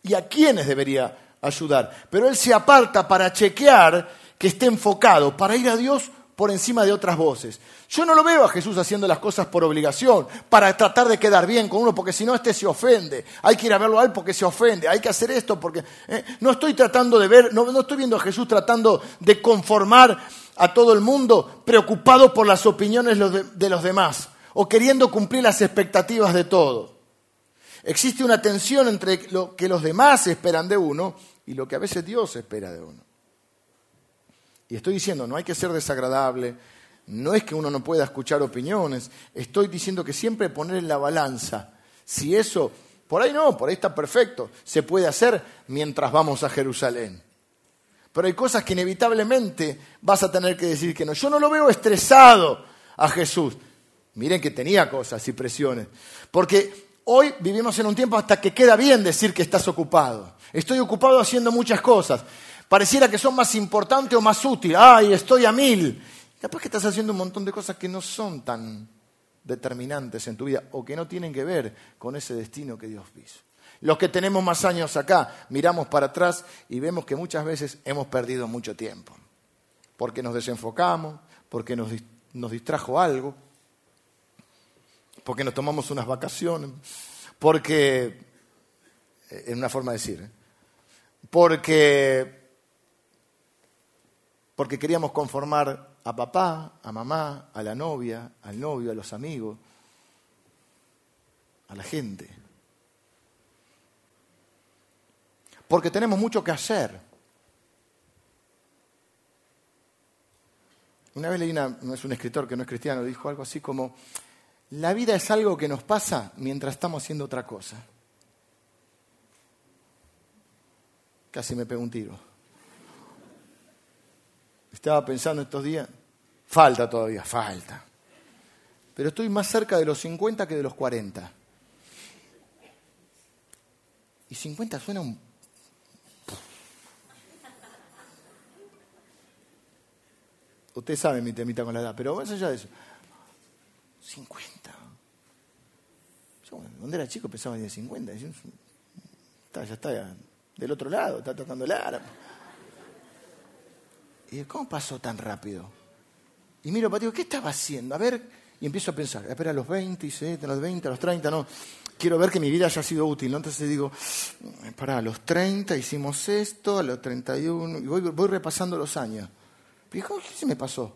y a quiénes debería ayudar. Pero Él se aparta para chequear que esté enfocado, para ir a Dios por encima de otras voces. Yo no lo veo a Jesús haciendo las cosas por obligación, para tratar de quedar bien con uno, porque si no, este se ofende. Hay que ir a verlo a él porque se ofende. Hay que hacer esto porque... Eh, no estoy tratando de ver, no, estoy viendo a Jesús tratando de conformar a todo el mundo, preocupado por las opiniones de, los demás, o queriendo cumplir las expectativas de todos. Existe una tensión entre lo que los demás esperan de uno y lo que a veces Dios espera de uno. Y estoy diciendo, no hay que ser desagradable, no es que uno no pueda escuchar opiniones, estoy diciendo que siempre poner en la balanza si eso, por ahí no, por ahí está perfecto, se puede hacer mientras vamos a Jerusalén. Pero hay cosas que inevitablemente vas a tener que decir que no. Yo no lo veo estresado a Jesús. Miren que tenía cosas y presiones. Porque hoy vivimos en un tiempo hasta que queda bien decir que estás ocupado. Estoy ocupado haciendo muchas cosas. Pareciera que son más importantes o más útiles. Ay, estoy a mil. Capaz que estás haciendo un montón de cosas que no son tan determinantes en tu vida o que no tienen que ver con ese destino que Dios hizo. Los que tenemos más años acá, miramos para atrás y vemos que muchas veces hemos perdido mucho tiempo. Porque nos desenfocamos, porque nos, nos distrajo algo, porque nos tomamos unas vacaciones, porque, eh, en una forma de decir, ¿eh? porque, porque queríamos conformar a papá, a mamá, a la novia, al novio, a los amigos, a la gente. Porque tenemos mucho que hacer. Una vez leí una, no es un escritor que no es cristiano, dijo algo así como, la vida es algo que nos pasa mientras estamos haciendo otra cosa. Casi me pego un tiro. Estaba pensando estos días, falta todavía, falta. Pero estoy más cerca de los 50 que de los 40. Y 50 suena un... Usted sabe mi temita con la edad, pero más allá de eso. 50. Yo, cuando era chico pensaba en 50. Está, ya está del otro lado, está tocando el árabe. Y ¿cómo pasó tan rápido? Y miro para ¿qué estaba haciendo? A ver, y empiezo a pensar, espera, a los 20, a los 20, a los 30, no. Quiero ver que mi vida haya sido útil. Entonces digo, para, a los 30 hicimos esto, a los 31, y voy, voy repasando los años. ¿qué se me pasó?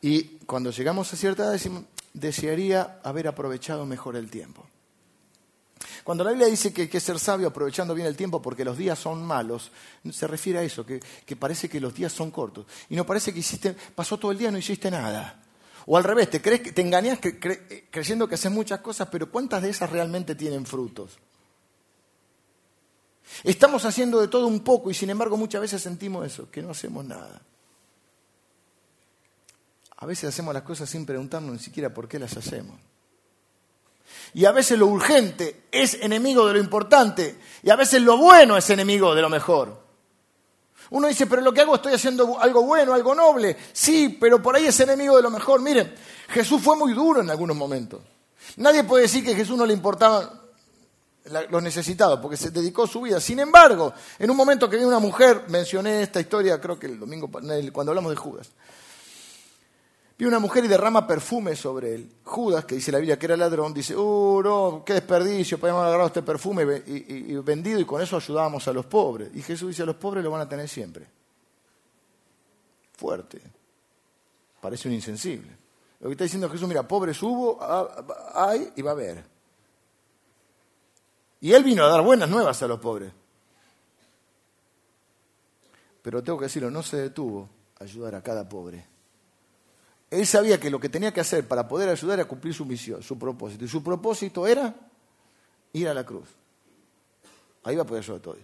Y cuando llegamos a cierta edad decimos, desearía haber aprovechado mejor el tiempo. Cuando la Biblia dice que hay que ser sabio aprovechando bien el tiempo porque los días son malos, se refiere a eso, que, parece que los días son cortos. Y no parece que hiciste, pasó todo el día y no hiciste nada. O al revés, te, crees, te engañas creyendo que haces muchas cosas, pero ¿cuántas de esas realmente tienen frutos? Estamos haciendo de todo un poco y sin embargo muchas veces sentimos eso, que no hacemos nada. A veces hacemos las cosas sin preguntarnos ni siquiera por qué las hacemos. Y a veces lo urgente es enemigo de lo importante. Y a veces lo bueno es enemigo de lo mejor. Uno dice, pero lo que hago estoy haciendo algo bueno, algo noble. Sí, pero por ahí es enemigo de lo mejor. Miren, Jesús fue muy duro en algunos momentos. Nadie puede decir que a Jesús no le importaban los necesitados, porque se dedicó su vida. Sin embargo, en un momento que vi una mujer, mencioné esta historia, creo que el domingo, cuando hablamos de Judas, Vi una mujer y derrama perfume sobre él. Judas, que dice la Biblia que era ladrón, dice, uh, no, qué desperdicio, podemos haber agarrado este perfume y, vendido y con eso ayudábamos a los pobres. Y Jesús dice, a los pobres lo van a tener siempre. Fuerte. Parece un insensible. Lo que está diciendo Jesús, mira, pobres hubo, hay y va a haber. Y él vino a dar buenas nuevas a los pobres. Pero tengo que decirlo, no se detuvo a ayudar a cada pobre él sabía que lo que tenía que hacer para poder ayudar era cumplir su misión, su propósito. Y su propósito era ir a la cruz. Ahí va a poder ayudar todo.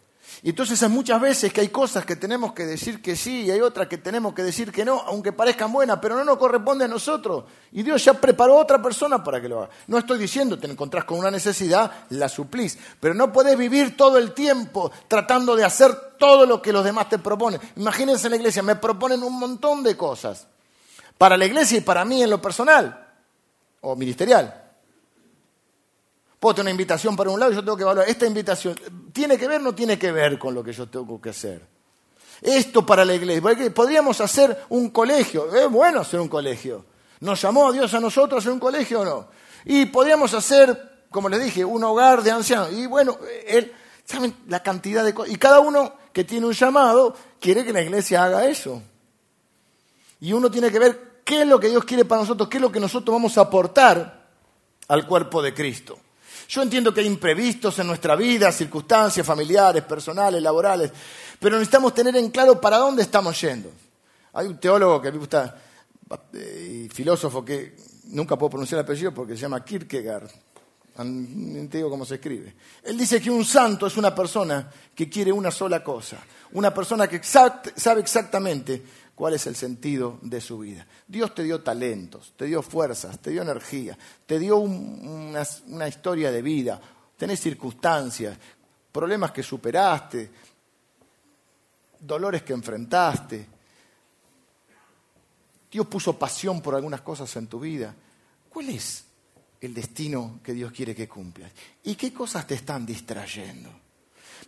Y entonces hay muchas veces que hay cosas que tenemos que decir que sí y hay otras que tenemos que decir que no, aunque parezcan buenas, pero no nos corresponde a nosotros. Y Dios ya preparó a otra persona para que lo haga. No estoy diciendo, te encontrás con una necesidad, la suplís. Pero no podés vivir todo el tiempo tratando de hacer todo lo que los demás te proponen. Imagínense en la iglesia, me proponen un montón de cosas para la iglesia y para mí en lo personal o ministerial. Puedo tener una invitación para un lado y yo tengo que evaluar, esta invitación, ¿tiene que ver o no tiene que ver con lo que yo tengo que hacer? Esto para la iglesia, podríamos hacer un colegio, es bueno hacer un colegio. ¿Nos llamó Dios a nosotros a hacer un colegio o no? Y podríamos hacer, como les dije, un hogar de ancianos. Y bueno, él, ¿saben la cantidad de cosas? Y cada uno que tiene un llamado quiere que la iglesia haga eso. Y uno tiene que ver qué es lo que Dios quiere para nosotros, qué es lo que nosotros vamos a aportar al cuerpo de Cristo. Yo entiendo que hay imprevistos en nuestra vida, circunstancias familiares, personales, laborales, pero necesitamos tener en claro para dónde estamos yendo. Hay un teólogo que a mí me gusta, eh, y filósofo que nunca puedo pronunciar el apellido porque se llama Kierkegaard. No te cómo se escribe. Él dice que un santo es una persona que quiere una sola cosa, una persona que sabe exactamente cuál es el sentido de su vida. Dios te dio talentos, te dio fuerzas, te dio energía, te dio una, una historia de vida, tenés circunstancias, problemas que superaste, dolores que enfrentaste. Dios puso pasión por algunas cosas en tu vida. ¿Cuál es el destino que Dios quiere que cumplas? ¿Y qué cosas te están distrayendo?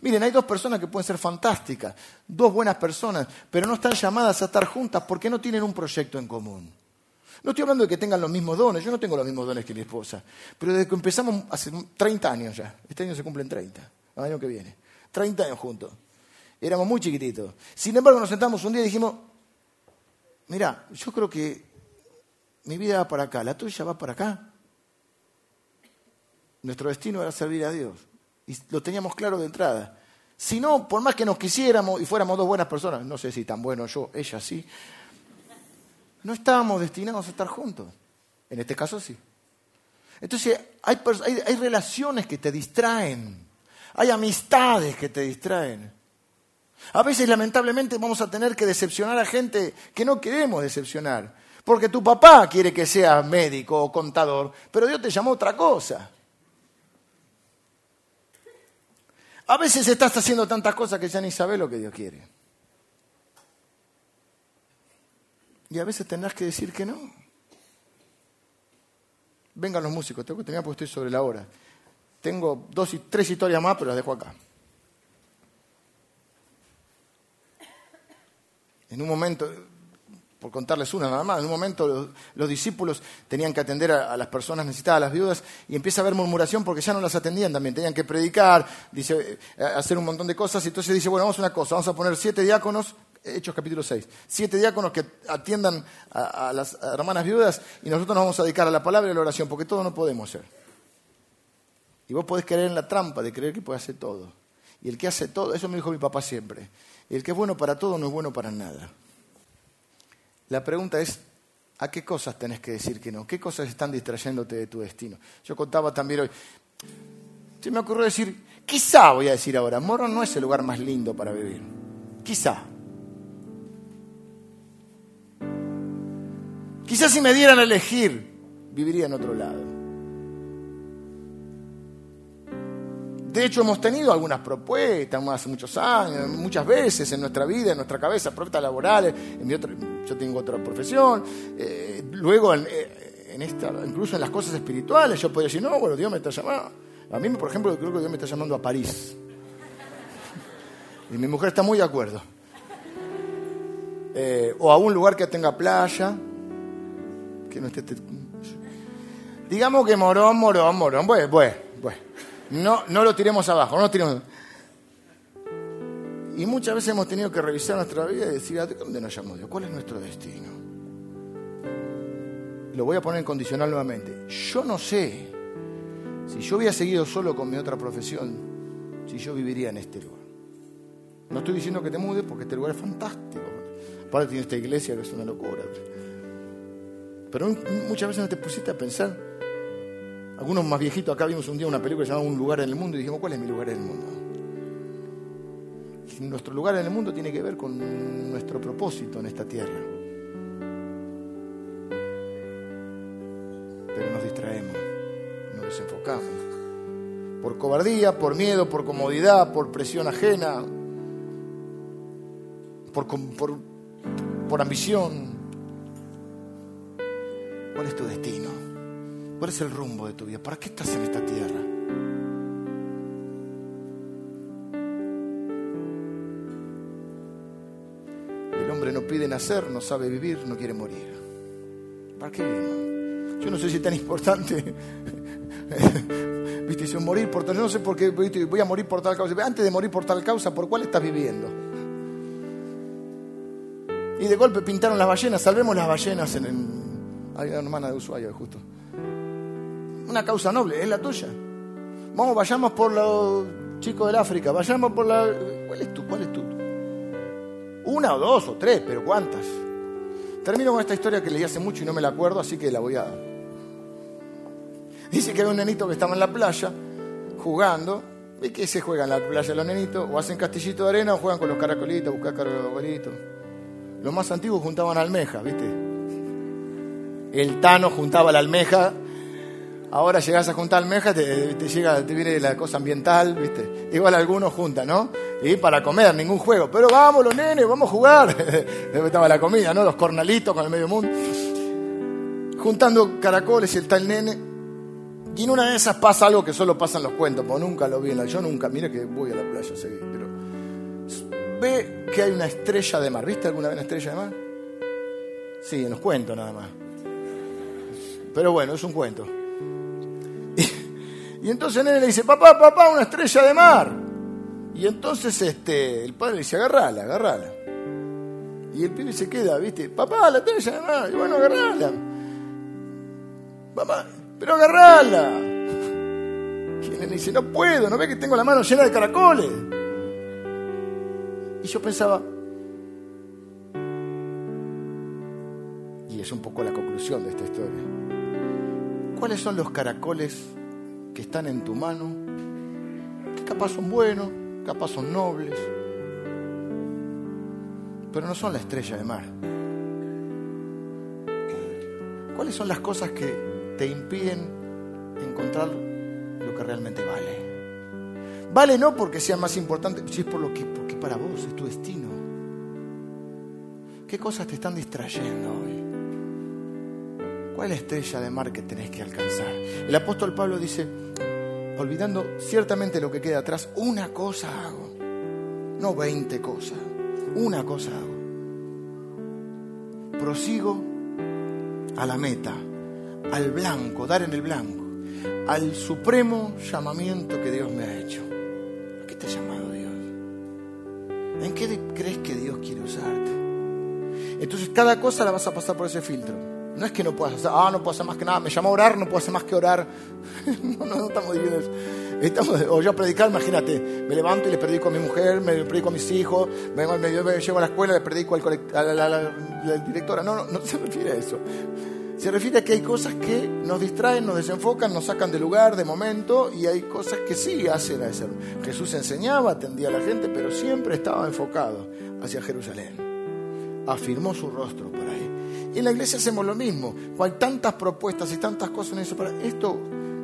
Miren, hay dos personas que pueden ser fantásticas, dos buenas personas, pero no están llamadas a estar juntas porque no tienen un proyecto en común. No estoy hablando de que tengan los mismos dones, yo no tengo los mismos dones que mi esposa, pero desde que empezamos hace 30 años ya, este año se cumplen 30, el año que viene, 30 años juntos. Éramos muy chiquititos. Sin embargo, nos sentamos un día y dijimos, mira, yo creo que mi vida va para acá, la tuya va para acá. Nuestro destino era servir a Dios. Y lo teníamos claro de entrada. Si no, por más que nos quisiéramos y fuéramos dos buenas personas, no sé si tan bueno yo, ella sí, no estábamos destinados a estar juntos. En este caso sí. Entonces hay, hay, relaciones que te distraen. Hay amistades que te distraen. A veces, lamentablemente, vamos a tener que decepcionar a gente que no queremos decepcionar. Porque tu papá quiere que seas médico o contador, pero Dios te llamó otra cosa. A veces estás haciendo tantas cosas que ya ni sabes lo que Dios quiere. Y a veces tendrás que decir que no. Vengan los músicos, tengo que terminar porque estoy sobre la hora. Tengo dos, tres historias más, pero las dejo acá. En un momento, por contarles una nada más, en un momento los, discípulos tenían que atender a, las personas necesitadas, a las viudas, y empieza a haber murmuración porque ya no las atendían también, tenían que predicar, dice, eh, hacer un montón de cosas, y entonces dice, bueno, vamos a una cosa, vamos a poner siete diáconos, Hechos capítulo 6, siete diáconos que atiendan a, las hermanas viudas, y nosotros nos vamos a dedicar a la palabra y a la oración, porque todo no podemos hacer. Y vos podés creer en la trampa de creer que puede hacer todo. Y el que hace todo, eso me dijo mi papá siempre, el que es bueno para todo no es bueno para nada. La pregunta es, ¿a qué cosas tenés que decir que no? ¿Qué cosas están distrayéndote de tu destino? Yo contaba también hoy, se me ocurrió decir, quizá voy a decir ahora, Moro no es el lugar más lindo para vivir. Quizá. Quizás si me dieran a elegir, viviría en otro lado. De hecho, hemos tenido algunas propuestas hace muchos años, muchas veces en nuestra vida, en nuestra cabeza, propuestas laborales. En mi yo tengo otra profesión. Eh, luego, eh, en, esta, incluso en las cosas espirituales, yo podría decir, no, bueno, Dios me está llamando. A mí, por ejemplo, creo que Dios me está llamando a París. Y mi mujer está muy de acuerdo. Eh, o a un lugar que tenga playa, que no esté... Digamos que morón, morón, morón. Bueno, bueno. No, no lo tiremos abajo, no lo tiremos. Y muchas veces hemos tenido que revisar nuestra vida y decir, ¿a dónde nos llamó Dios? ¿Cuál es nuestro destino? Lo voy a poner en condicional nuevamente. Yo no sé si yo hubiera seguido solo con mi otra profesión, si yo viviría en este lugar. No estoy diciendo que te mudes porque este lugar es fantástico. Aparte tiene esta iglesia que es una locura. Pero muchas veces no te pusiste a pensar. Algunos más viejitos acá vimos un día una película llamada Un lugar en el mundo y dijimos, ¿cuál es mi lugar en el mundo? nuestro lugar en el mundo tiene que ver con nuestro propósito en esta tierra. Pero nos distraemos, nos desenfocamos. Por cobardía, por miedo, por comodidad, por presión ajena, por, por, por ambición. ¿Cuál es tu destino? ¿Cuál es el rumbo de tu vida? ¿Para qué estás en esta tierra? El hombre no pide nacer, no sabe vivir, no quiere morir. ¿Para qué vivimos? Yo no sé si es tan importante. *laughs* Viste, si morir por tal, no sé por qué, voy a morir por tal causa. Antes de morir por tal causa, ¿por cuál estás viviendo? Y de golpe pintaron las ballenas, salvemos las ballenas en hay una hermana de Ushuaia, justo. Una causa noble, es la tuya. Vamos, vayamos por los chicos del África, vayamos por la... ¿Cuál es tu? ¿Cuál es tu? Una o dos o tres, pero ¿cuántas? Termino con esta historia que leí hace mucho y no me la acuerdo, así que la voy a... Dice que hay un nenito que estaba en la playa jugando. ¿Y qué se juega en la playa los nenitos? O hacen castillito de arena o juegan con los caracolitos, buscar caracolitos. Los más antiguos juntaban almejas, ¿viste? el Tano juntaba la almeja, ahora llegas a juntar almeja, te, llega, te viene la cosa ambiental, ¿viste? Igual algunos juntan, ¿no? Y para comer, ningún juego. Pero vamos, los nenes, vamos a jugar. *laughs* Después estaba la comida, ¿no? Los cornalitos con el medio mundo. Juntando caracoles y el tal nene. Y en una de esas pasa algo que solo pasa en los cuentos, porque nunca lo vi en la. Yo nunca, mira que voy a la playa seguir, pero. Ve que hay una estrella de mar. ¿Viste alguna vez una estrella de mar? Sí, en los cuentos nada más. Pero bueno, es un cuento. Y, entonces el nene le dice, papá, papá, una estrella de mar. Y entonces este, el padre le dice, agarrala, agarrala. Y el pibe se queda, ¿viste? Papá, la estrella de mar. Y bueno, agarrala. Papá, pero agarrala. *laughs* Y el nene dice, no puedo, ¿no ve que tengo la mano llena de caracoles? Y yo pensaba, y es un poco la conclusión de esta historia. ¿Cuáles son los caracoles que están en tu mano que capaz son buenos, capaz son nobles, pero no son la estrella de mar. ¿Cuáles son las cosas que te impiden encontrar lo que realmente vale? Vale no porque sea más importante, si es por lo que porque para vos es tu destino. ¿Qué cosas te están distrayendo hoy? ¿Cuál es la estrella de mar que tenés que alcanzar? El apóstol Pablo dice, olvidando ciertamente lo que queda atrás, una cosa hago, no veinte cosas, una cosa hago. Prosigo a la meta, al blanco, dar en el blanco, al supremo llamamiento que Dios me ha hecho. ¿Qué te ha llamado Dios? ¿En qué crees que Dios quiere usarte? Entonces cada cosa la vas a pasar por ese filtro. No es que no puedas hacer, ah, no puedo hacer más que nada, me llamo a orar, no puedo hacer más que orar. *laughs* no, no, no estamos diciendo eso. Estamos, o yo a predicar, imagínate, me levanto y le predico a mi mujer, me predico a mis hijos, me, me, llevo a la escuela, le predico al a la, directora. No, no, no se refiere a eso. Se refiere a que hay cosas que nos distraen, nos desenfocan, nos sacan de lugar, de momento, y hay cosas que sí hacen a ese. Jesús enseñaba, atendía a la gente, pero siempre estaba enfocado hacia Jerusalén. Afirmó su rostro por ahí. Y en la iglesia hacemos lo mismo. Hay tantas propuestas y tantas cosas en eso. Para esto,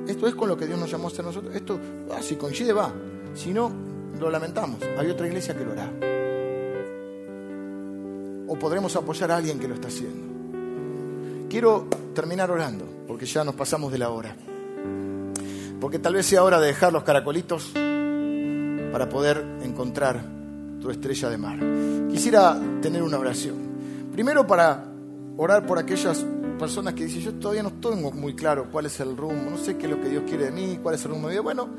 esto es con lo que Dios nos llamó a hacer nosotros. Esto, ah, si coincide, va. Si no, lo lamentamos. Hay otra iglesia que lo hará. O podremos apoyar a alguien que lo está haciendo. Quiero terminar orando, porque ya nos pasamos de la hora. Porque tal vez sea hora de dejar los caracolitos para poder encontrar tu estrella de mar. Quisiera tener una oración. Primero para orar por aquellas personas que dicen, yo todavía no tengo muy claro cuál es el rumbo, no sé qué es lo que Dios quiere de mí, cuál es el rumbo de mi vida. Bueno,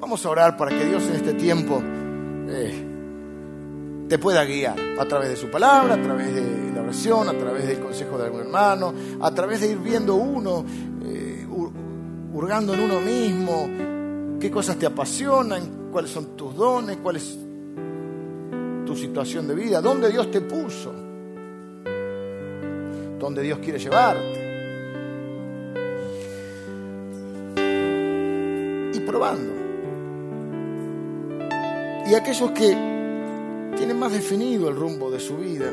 vamos a orar para que Dios en este tiempo eh, te pueda guiar a través de su palabra, a través de la oración, a través del consejo de algún hermano, a través de ir viendo uno, eh, hurgando en uno mismo, qué cosas te apasionan, cuáles son tus dones, cuál es tu situación de vida, dónde Dios te puso, dónde Dios quiere llevarte. Y probando. Y aquellos que tienen más definido el rumbo de su vida.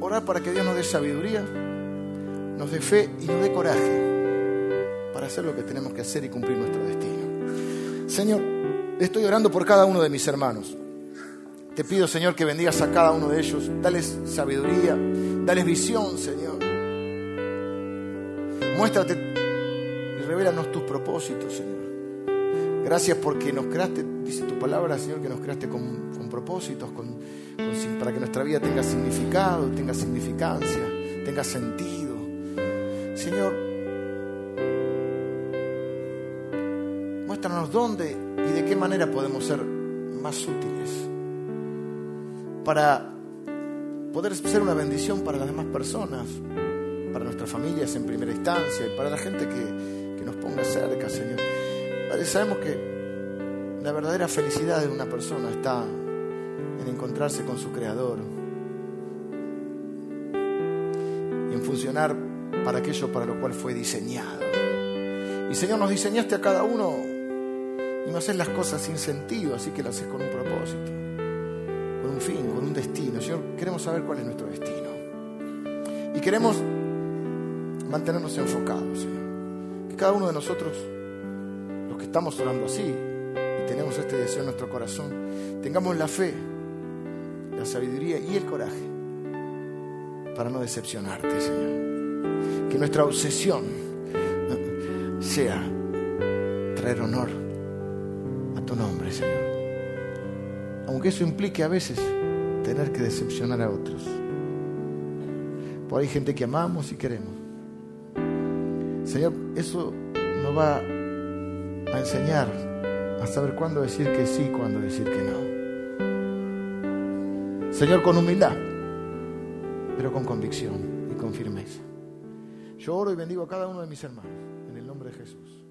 Orar para que Dios nos dé sabiduría, nos dé fe y nos dé coraje para hacer lo que tenemos que hacer y cumplir nuestro destino. Señor, estoy orando por cada uno de mis hermanos. Te pido, Señor, que bendigas a cada uno de ellos. Dales sabiduría, dales visión, Señor. Muéstrate y revélanos tus propósitos, Señor. Gracias porque nos creaste, dice tu palabra, Señor, que nos creaste con propósitos, con, para que nuestra vida tenga significado, tenga significancia, tenga sentido. Señor, muéstranos dónde y de qué manera podemos ser más útiles para poder ser una bendición para las demás personas, para nuestras familias en primera instancia y para la gente que, que nos ponga cerca, Señor. Sabemos que la verdadera felicidad de una persona está en encontrarse con su Creador y en funcionar para aquello para lo cual fue diseñado. Y Señor, nos diseñaste a cada uno y no haces las cosas sin sentido, así que las haces con un propósito, fin, con un destino. Señor, queremos saber cuál es nuestro destino. Y queremos mantenernos enfocados, Señor. Que cada uno de nosotros, los que estamos orando así, y tenemos este deseo en nuestro corazón, tengamos la fe la sabiduría y el coraje para no decepcionarte, Señor. Que nuestra obsesión sea traer honor a tu nombre, Señor. Aunque eso implique a veces tener que decepcionar a otros. Por ahí hay gente que amamos y queremos. Señor, eso nos va a enseñar a saber cuándo decir que sí, cuándo decir que no. Señor, con humildad, pero con convicción y con firmeza. Yo oro y bendigo a cada uno de mis hermanos en el nombre de Jesús.